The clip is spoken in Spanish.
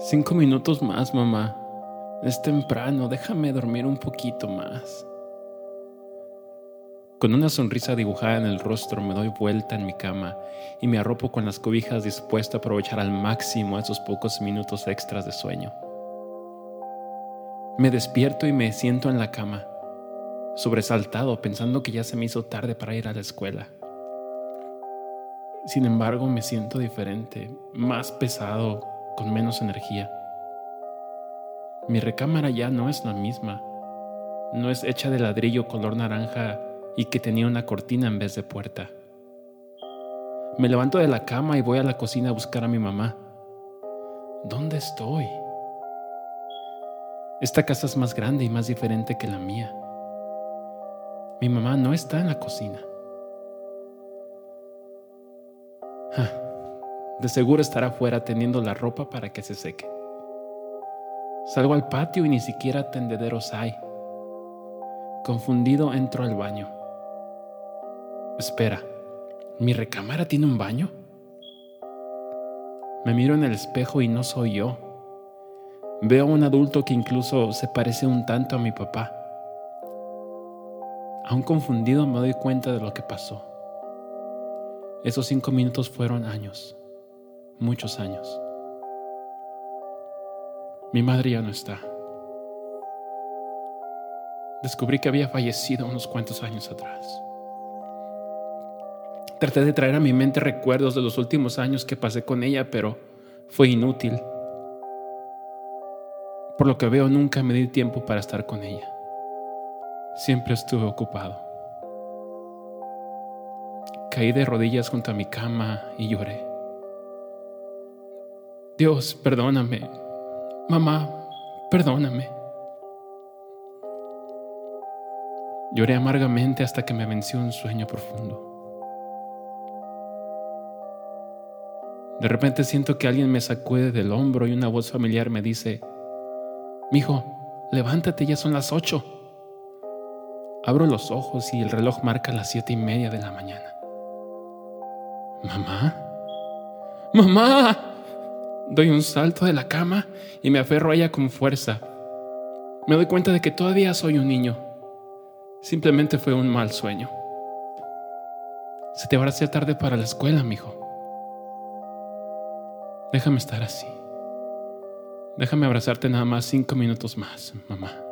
Cinco minutos más, mamá. Es temprano, déjame dormir un poquito más. Con una sonrisa dibujada en el rostro me doy vuelta en mi cama y me arropo con las cobijas dispuesto a aprovechar al máximo esos pocos minutos extras de sueño. Me despierto y me siento en la cama, sobresaltado pensando que ya se me hizo tarde para ir a la escuela. Sin embargo, me siento diferente, más pesado, con menos energía. Mi recámara ya no es la misma. No es hecha de ladrillo color naranja y que tenía una cortina en vez de puerta. Me levanto de la cama y voy a la cocina a buscar a mi mamá. ¿Dónde estoy? Esta casa es más grande y más diferente que la mía. Mi mamá no está en la cocina. De seguro estará afuera teniendo la ropa para que se seque. Salgo al patio y ni siquiera tendederos hay. Confundido entro al baño. Espera, ¿mi recámara tiene un baño? Me miro en el espejo y no soy yo. Veo a un adulto que incluso se parece un tanto a mi papá. Aún confundido me doy cuenta de lo que pasó. Esos cinco minutos fueron años muchos años. Mi madre ya no está. Descubrí que había fallecido unos cuantos años atrás. Traté de traer a mi mente recuerdos de los últimos años que pasé con ella, pero fue inútil. Por lo que veo, nunca me di tiempo para estar con ella. Siempre estuve ocupado. Caí de rodillas junto a mi cama y lloré. Dios, perdóname. Mamá, perdóname. Lloré amargamente hasta que me venció un sueño profundo. De repente siento que alguien me sacude del hombro y una voz familiar me dice, Mijo, levántate, ya son las ocho. Abro los ojos y el reloj marca las siete y media de la mañana. ¿Mamá? ¡Mamá! Doy un salto de la cama y me aferro a ella con fuerza. Me doy cuenta de que todavía soy un niño. Simplemente fue un mal sueño. Se te va tarde para la escuela, mijo. Déjame estar así. Déjame abrazarte nada más cinco minutos más, mamá.